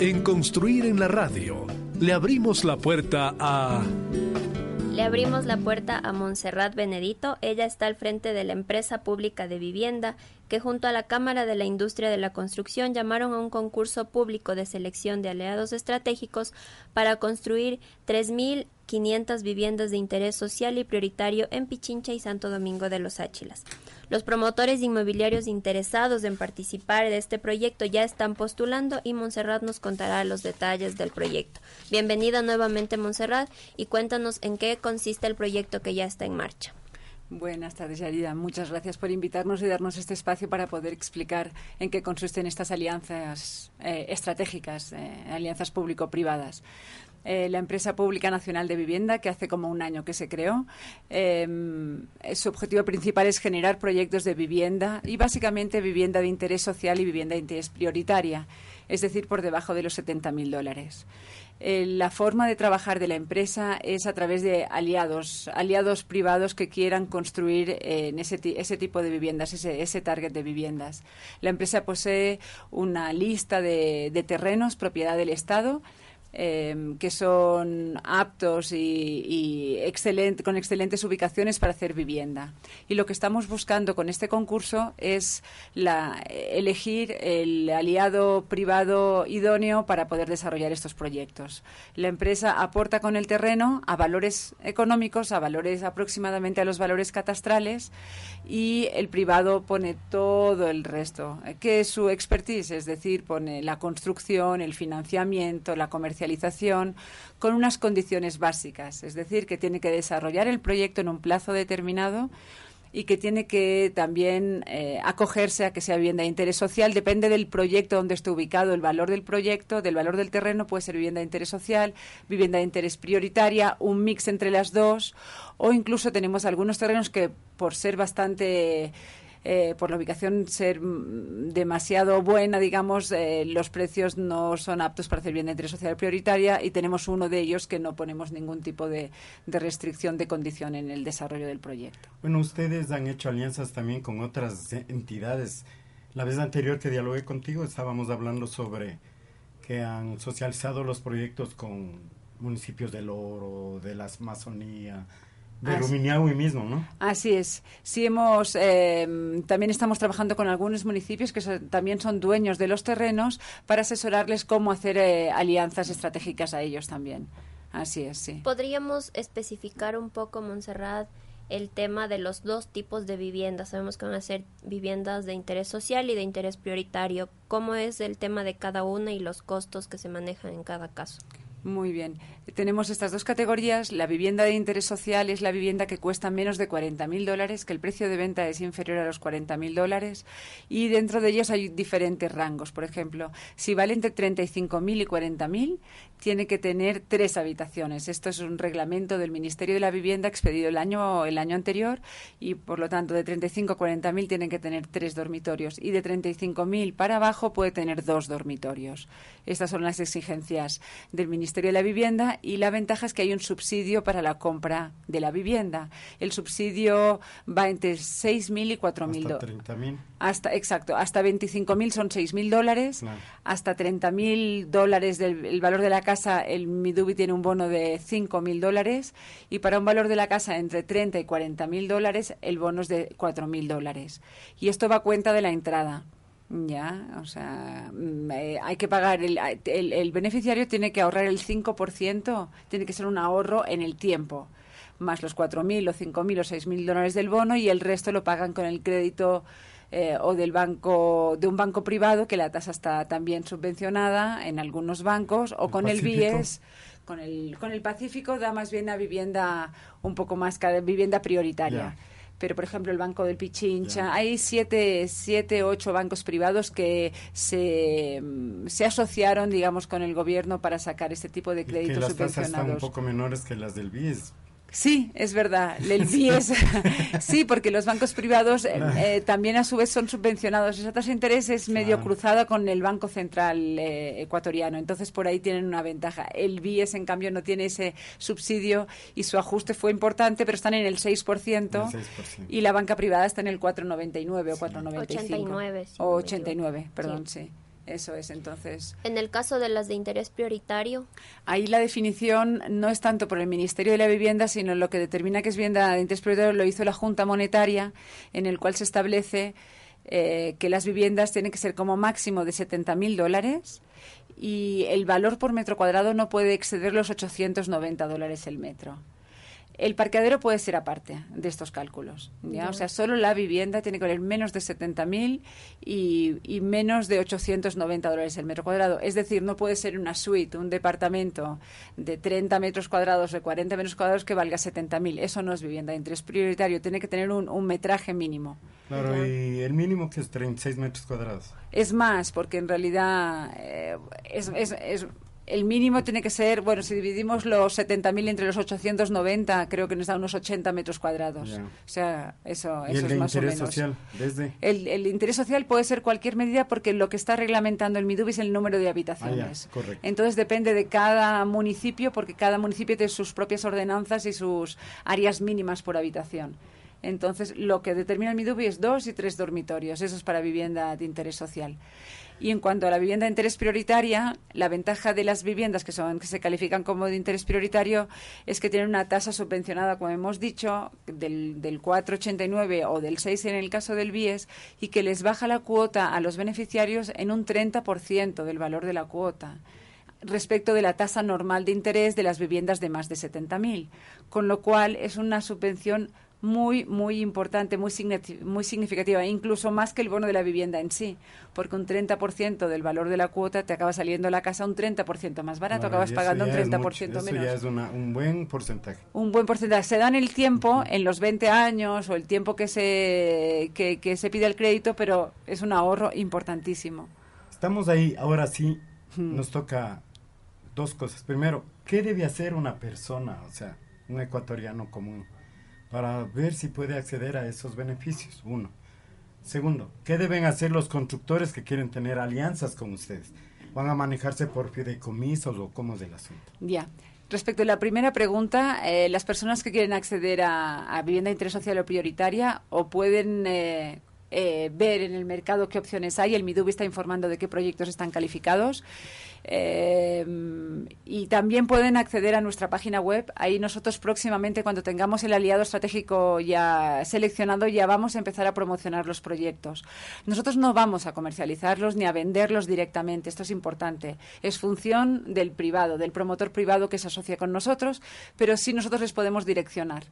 En Construir en la Radio, le abrimos la puerta a... Le abrimos la puerta a Montserrat Benedito. Ella está al frente de la empresa pública de vivienda que junto a la Cámara de la Industria de la Construcción llamaron a un concurso público de selección de aliados estratégicos para construir 3.500 viviendas de interés social y prioritario en Pichincha y Santo Domingo de los Áchilas. Los promotores inmobiliarios interesados en participar de este proyecto ya están postulando y Montserrat nos contará los detalles del proyecto. Bienvenida nuevamente Montserrat y cuéntanos en qué consiste el proyecto que ya está en marcha. Buenas tardes, Yarida. Muchas gracias por invitarnos y darnos este espacio para poder explicar en qué consisten estas alianzas eh, estratégicas, eh, alianzas público-privadas. Eh, la empresa pública nacional de vivienda, que hace como un año que se creó. su objetivo principal es generar proyectos de vivienda y básicamente vivienda de interés social y vivienda de interés prioritaria, es decir, por debajo de los 70.000 dólares. Eh, la forma de trabajar de la empresa es a través de aliados, aliados privados que quieran construir eh, en ese, tipo de viviendas, ese, target de viviendas. La empresa posee una lista de terrenos, propiedad del Estado, Em, que son aptos y, con excelentes ubicaciones para hacer vivienda. Y lo que estamos buscando con este concurso es la, elegir el aliado privado idóneo para poder desarrollar estos proyectos. La empresa aporta con el terreno a valores económicos, a valores aproximadamente a los valores catastrales y el privado pone todo el resto, que es su expertise, es decir, pone la construcción, el financiamiento, la comercialización con unas condiciones básicas, es decir, que tiene que desarrollar el proyecto en un plazo determinado y que tiene que también eh, acogerse a que sea vivienda de interés social. Depende del proyecto donde esté ubicado, el valor del proyecto, del valor del terreno, puede ser vivienda de interés social, vivienda de interés prioritaria, un mix entre las dos, o incluso tenemos algunos terrenos que, por ser bastante eh, por la ubicación ser mm, demasiado buena, digamos, eh, los precios no son aptos para hacer bien de interés social prioritaria y tenemos uno de ellos que no ponemos ningún tipo de, restricción de condición en el desarrollo del proyecto. Bueno, ustedes han hecho alianzas también con otras entidades. La vez anterior que dialogué contigo estábamos hablando sobre que han socializado los proyectos con municipios del Oro, de la Amazonía, de Rumiñahui mismo, ¿no? Así es. Sí hemos, em, también estamos trabajando con algunos municipios que también son dueños de los terrenos para asesorarles cómo hacer eh, alianzas estratégicas a ellos también. Así es, sí. ¿Podríamos especificar un poco, Montserrat, el tema de los dos tipos de viviendas? Sabemos que van a ser viviendas de interés social y de interés prioritario. ¿Cómo es el tema de cada una y los costos que se manejan en cada caso? Muy bien. Tenemos estas dos categorías. La vivienda de interés social es la vivienda que cuesta menos de 40.000 dólares, que el precio de venta es inferior a los 40.000 dólares. Y dentro de ellos hay diferentes rangos. Por ejemplo, si vale entre 35.000 y 40.000, tiene que tener tres habitaciones. Esto es un reglamento del Ministerio de la Vivienda expedido el año, el año anterior y, por lo tanto, de 35 a 40.000 tienen que tener tres dormitorios. Y de 35.000 para abajo puede tener dos dormitorios. Estas son las exigencias del Ministerio Ministerio de la Vivienda y la ventaja es que hay un subsidio para la compra de la vivienda. El subsidio va entre 6.000 y 4.000 dólares. Hasta 30.000. Hasta, exacto, hasta 25.000 son 6.000 dólares, hasta 30.000 dólares del valor de la casa, el Midubi tiene un bono de 5.000 dólares y para un valor de la casa entre 30 y 40.000 dólares, el bono es de 4.000 dólares. Y esto va a cuenta de la entrada. Ya, o sea, mm, eh, hay que pagar, el, el, beneficiario tiene que ahorrar el 5%, tiene que ser un ahorro en el tiempo, más los 4.000 o 5.000 o 6.000 dólares del bono y el resto lo pagan con el crédito eh, o del banco, de un banco privado, que la tasa está también subvencionada en algunos bancos, o con el BIES. Con el, con el Pacífico da más bien a vivienda un poco más vivienda prioritaria pero por ejemplo el Banco del Pichincha, hay siete, siete, ocho bancos privados que se, se asociaron, digamos, con el gobierno para sacar este tipo de créditos y que las subvencionados. Tasas están un poco menores que las del BIES. Sí, es verdad. El BIES, sí, porque los bancos privados eh, eh, también a su vez son subvencionados. Esa tasa de interés es medio cruzada con el Banco Central eh, ecuatoriano, entonces por ahí tienen una ventaja. El BIES, en cambio, no tiene ese subsidio y su ajuste fue importante, pero están en el 6%, y la banca privada está en el 4,99 o 4,95. 89, o 89, perdón, sí. Eso es, entonces. En el caso de las de interés prioritario. Ahí la definición no es tanto por el Ministerio de la Vivienda, sino lo que determina que es vivienda de interés prioritario lo hizo la Junta Monetaria, en el cual se establece eh, que las viviendas tienen que ser como máximo de 70.000 dólares y el valor por metro cuadrado no puede exceder los 890 dólares el metro. El parqueadero puede ser aparte de estos cálculos. ¿ya? O sea, solo la vivienda tiene que valer menos de 70.000 y, y menos de 890 dólares el metro cuadrado. Es decir, no puede ser una suite, un departamento de 30 metros cuadrados, de 40 metros cuadrados que valga 70.000. Eso no es vivienda de interés prioritario. Tiene que tener un, un metraje mínimo. Claro, y el mínimo que es 36 metros cuadrados. Es más, porque en realidad eh, es, es, es el mínimo tiene que ser, bueno, si dividimos los 70.000 entre los 890, creo que nos da unos 80 metros cuadrados. O sea, eso, ¿Y eso el es más o interés menos. social? Desde. El, el interés social puede ser cualquier medida porque lo que está reglamentando el MIDUB es el número de Ah, habitaciones. correcto. Entonces depende de cada municipio porque cada municipio tiene sus propias ordenanzas y sus áreas mínimas por habitación. Entonces lo que determina el MIDUB es dos y tres dormitorios. Eso es para vivienda de interés social. Y en cuanto a la vivienda de interés prioritaria, la ventaja de las viviendas que son que se califican como de interés prioritario es que tienen una tasa subvencionada, como hemos dicho, del, del 4,89 o del 6 en el caso del BIES y que les baja la cuota a los beneficiarios en un 30% del valor de la cuota respecto de la tasa normal de interés de las viviendas de más de 70.000, con lo cual es una subvención muy, muy importante, muy, muy significativa, incluso más que el bono de la vivienda en sí, porque un 30% del valor de la cuota te acaba saliendo la casa un 30% más barato, acabas pagando un ya es 30% mucho, menos Eso ya es una- un buen porcentaje. un buen porcentaje. Se dan el tiempo en los 20 años o el tiempo que se, que, que se pide el crédito, pero es un ahorro importantísimo. Estamos ahí, ahora sí, nos toca dos cosas. Primero, ¿qué debe hacer una persona, o sea, un ecuatoriano común, para ver si puede acceder a esos beneficios? Uno. Segundo, ¿qué deben hacer los constructores que quieren tener alianzas con ustedes? ¿Van a manejarse por fideicomisos o cómo es el asunto? Ya. Respecto a la primera pregunta, eh, las personas que quieren acceder a, vivienda de interés social o prioritaria o pueden eh, eh, ver en el mercado qué opciones hay. El MIDUB está informando de qué proyectos están calificados. Eh, y también pueden acceder a nuestra página web. Ahí nosotros próximamente, cuando tengamos el aliado estratégico ya seleccionado, ya vamos a empezar a promocionar los proyectos. Nosotros no vamos a comercializarlos ni a venderlos directamente. Esto es importante. Es función del privado, del promotor privado que se asocia con nosotros, pero sí nosotros les podemos direccionar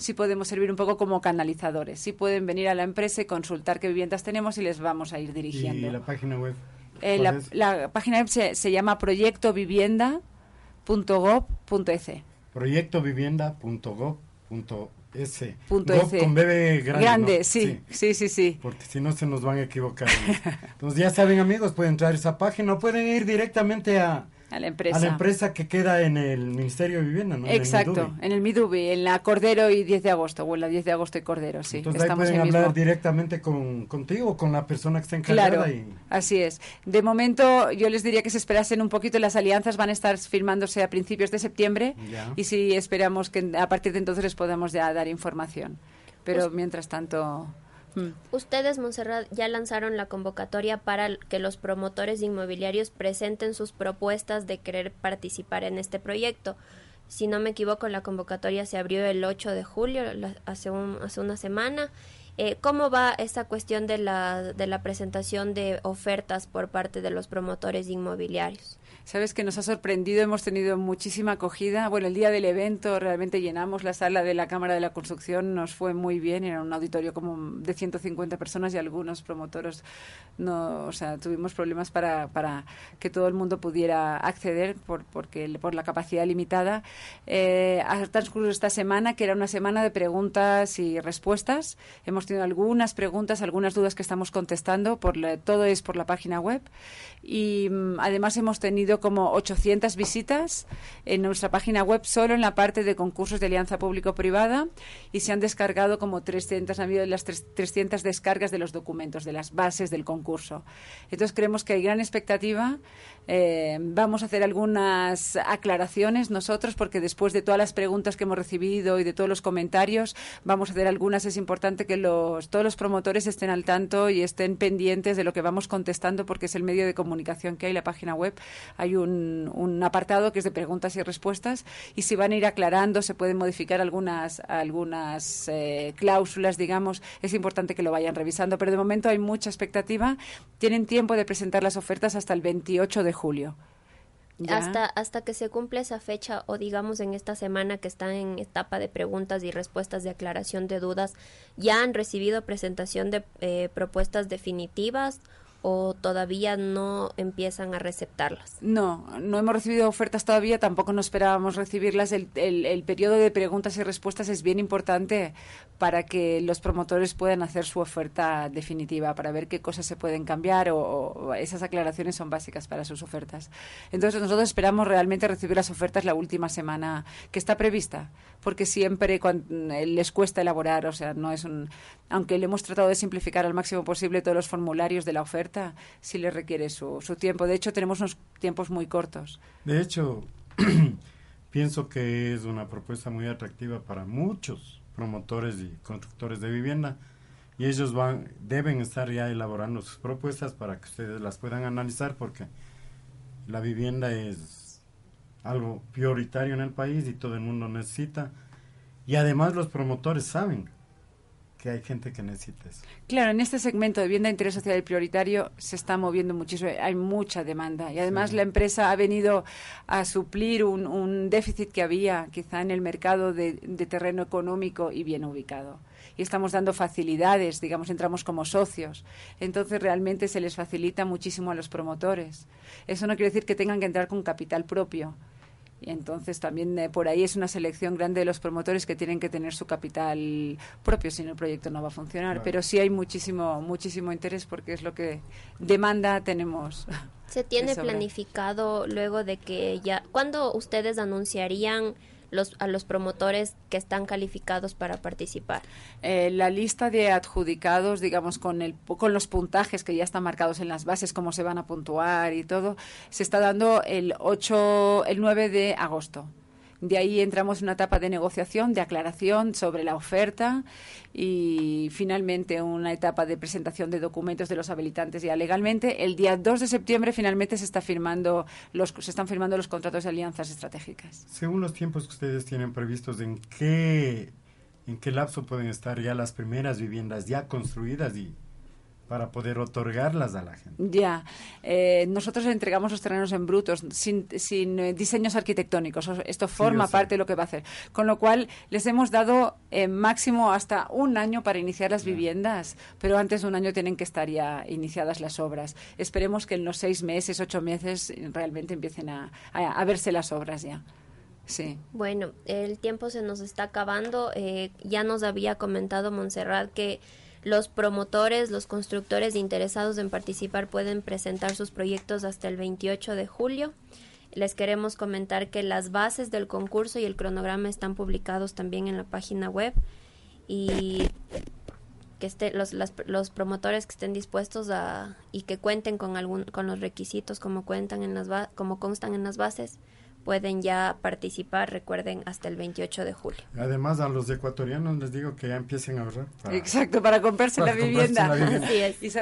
sí podemos servir un poco como canalizadores. Sí pueden venir a la empresa y consultar qué viviendas tenemos y les vamos a ir dirigiendo. ¿Y la página web? Eh, ¿Cuál la, página web se, se llama proyectovivienda.gov.es. proyectovivienda.gov.es. Punto Gov con bebé grande. Grande, ¿no? sí, sí, sí, sí. Porque si no se nos van a equivocar. ¿no? Entonces ya saben amigos, pueden entrar a esa página o pueden ir directamente a, A la empresa. a la empresa que queda en el Ministerio de Vivienda, ¿no? En el Exacto, Midubi. en el Midubi, en la Cordero y 10 de agosto, o en la 10 de agosto y Cordero, sí. Entonces ahí estamos pueden ahí hablar mismo. directamente con, contigo o con la persona que está encargada. Claro, Y, así es. De momento, yo les diría que se esperasen un poquito. Las alianzas van a estar firmándose a principios de septiembre Ya. y sí esperamos que a partir de entonces les podamos ya dar información. Pero Pues- mientras tanto, mm, Ustedes, Montserrat, ya lanzaron la convocatoria para que los promotores inmobiliarios presenten sus propuestas de querer participar en este proyecto. Si no me equivoco, la convocatoria se abrió el 8 de julio, hace, hace una semana. Eh, ¿Cómo va esta cuestión de la, de la presentación de ofertas por parte de los promotores inmobiliarios? Sabes que nos ha sorprendido, hemos tenido muchísima acogida. Bueno, el día del evento realmente llenamos la sala de la Cámara de la Construcción, nos fue muy bien, era un auditorio como de 150 personas y algunos promotores no, o sea, tuvimos problemas para, para que todo el mundo pudiera acceder por, porque, por la capacidad limitada. Eh, ha transcurrido esta semana, que era una semana de preguntas y respuestas. Hemos tenido algunas preguntas, algunas dudas que estamos contestando, por la- todo es por la página web. Y mm, además hemos tenido como 800 visitas en nuestra página web solo en la parte de concursos de alianza público-privada y se han descargado como 300, han habido las tres- 300 descargas de los documentos, de las bases del concurso. Entonces creemos que hay gran expectativa. Eh, vamos a hacer algunas aclaraciones nosotros porque después de todas las preguntas que hemos recibido y de todos los comentarios, vamos a hacer algunas. Es importante que lo todos los promotores estén al tanto y estén pendientes de lo que vamos contestando porque es el medio de comunicación que hay, la página web. Hay un, un apartado que es de preguntas y respuestas y si van a ir aclarando, se pueden modificar algunas, algunas eh, cláusulas, digamos. Es importante que lo vayan revisando, pero de momento hay mucha expectativa. Tienen tiempo de presentar las ofertas hasta el 28 de julio. Hasta, hasta que se cumple esa fecha o digamos en esta semana que están en etapa de preguntas y respuestas de aclaración de dudas, ¿ya han recibido presentación de eh, propuestas definitivas o todavía no empiezan a receptarlas? No, no hemos recibido ofertas todavía, tampoco no esperábamos recibirlas. El, el, periodo de preguntas y respuestas es bien importante para que los promotores puedan hacer su oferta definitiva, para ver qué cosas se pueden cambiar o, esas aclaraciones son básicas para sus ofertas. Entonces nosotros esperamos realmente recibir las ofertas la última semana que está prevista, porque siempre les cuesta elaborar, o sea, no es un... Aunque le hemos tratado de simplificar al máximo posible todos los formularios de la oferta, si le requiere su, su tiempo. De hecho, tenemos unos tiempos muy cortos. De hecho, pienso que es una propuesta muy atractiva para muchos promotores y constructores de vivienda y ellos van deben estar ya elaborando sus propuestas para que ustedes las puedan analizar porque la vivienda es algo prioritario en el país y todo el mundo necesita y además los promotores saben que hay gente que necesita eso. Claro, en este segmento de vivienda de interés social y prioritario se está moviendo muchísimo, hay mucha demanda y además la empresa ha venido a suplir un, un, déficit que había quizá en el mercado de, de, terreno económico y bien ubicado. Y estamos dando facilidades, digamos, entramos como socios. Entonces realmente se les facilita muchísimo a los promotores. Eso no quiere decir que tengan que entrar con capital propio y entonces también eh, por ahí es una selección grande de los promotores que tienen que tener su capital propio, si no el proyecto no va a funcionar. Pero sí hay muchísimo, muchísimo interés porque es lo que demanda tenemos. ¿Se tiene planificado luego de que ya, ¿cuándo ustedes anunciarían los, a los promotores que están calificados para participar? Eh, la lista de adjudicados, digamos, con, el, con los puntajes que ya están marcados en las bases, cómo se van a puntuar y todo, se está dando el 8, el 9 de agosto. De ahí entramos en una etapa de negociación, de aclaración sobre la oferta y finalmente una etapa de presentación de documentos de los habilitantes ya legalmente. El día 2 de septiembre finalmente se, está firmando los, se están firmando los contratos de alianzas estratégicas. Según los tiempos que ustedes tienen previstos, ¿en qué, en qué lapso pueden estar ya las primeras viviendas ya construidas y para poder otorgarlas a la gente. Ya, eh, nosotros entregamos los terrenos en brutos, sin, sin eh, diseños arquitectónicos. Esto forma parte de lo que va a hacer. Con lo cual, les hemos dado eh, máximo hasta un año para iniciar las viviendas, pero antes de un año tienen que estar ya iniciadas las obras. Esperemos que en los seis meses, ocho meses, realmente empiecen a, a, verse las obras ya. Sí. Bueno, el tiempo se nos está acabando. ya nos había comentado Montserrat que los promotores, los constructores interesados en participar pueden presentar sus proyectos hasta el 28 de julio. Les queremos comentar que las bases del concurso y el cronograma están publicados también en la página web y que esté, los, los promotores que estén dispuestos a y que cuenten con algún con los requisitos como cuentan en las como constan en las bases pueden ya participar, recuerden, hasta el 28 de julio. Además, a los ecuatorianos les digo que ya empiecen a ahorrar. Exacto, para comprarse, la, vivienda.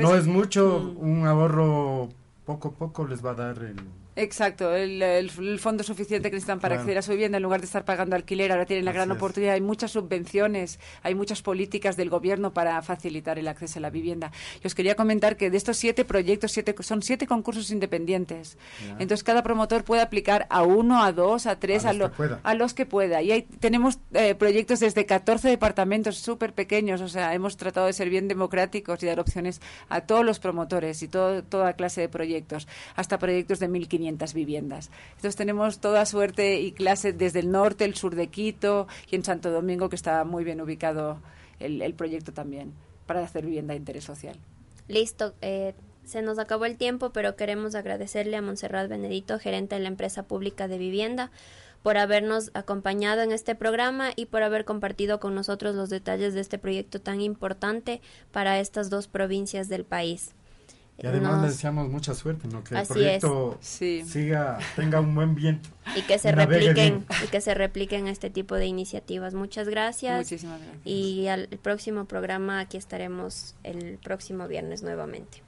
no es mucho, mm. un ahorro poco a poco les va a dar el Exacto, el, el, fondo suficiente que necesitan para acceder a su vivienda en lugar de estar pagando alquiler. Ahora tienen la gran oportunidad. Hay muchas subvenciones, hay muchas políticas del gobierno para facilitar el acceso a la vivienda. Y os quería comentar que de estos siete proyectos, siete, son siete concursos independientes. Entonces cada promotor puede aplicar a uno, a dos, a tres, a, los, que pueda. Y ahí tenemos eh, proyectos desde 14 departamentos súper pequeños. O sea, hemos tratado de ser bien democráticos y dar opciones a todos los promotores y todo, toda clase de proyectos, hasta proyectos de 1.500 viviendas. Entonces tenemos toda suerte y clase desde el norte, el sur de Quito y en Santo Domingo, que está muy bien ubicado el, proyecto también para hacer vivienda de interés social. Listo. Eh, se nos acabó el tiempo, pero queremos agradecerle a Montserrat Benedito, gerente de la empresa pública de vivienda, por habernos acompañado en este programa y por haber compartido con nosotros los detalles de este proyecto tan importante para estas dos provincias del país. Y además le deseamos mucha suerte, ¿no? Que el proyecto siga, tenga un buen viento. Y que se repliquen, y que se repliquen este tipo de iniciativas. Muchas gracias. Muchísimas gracias. Y al próximo programa aquí estaremos el próximo viernes nuevamente.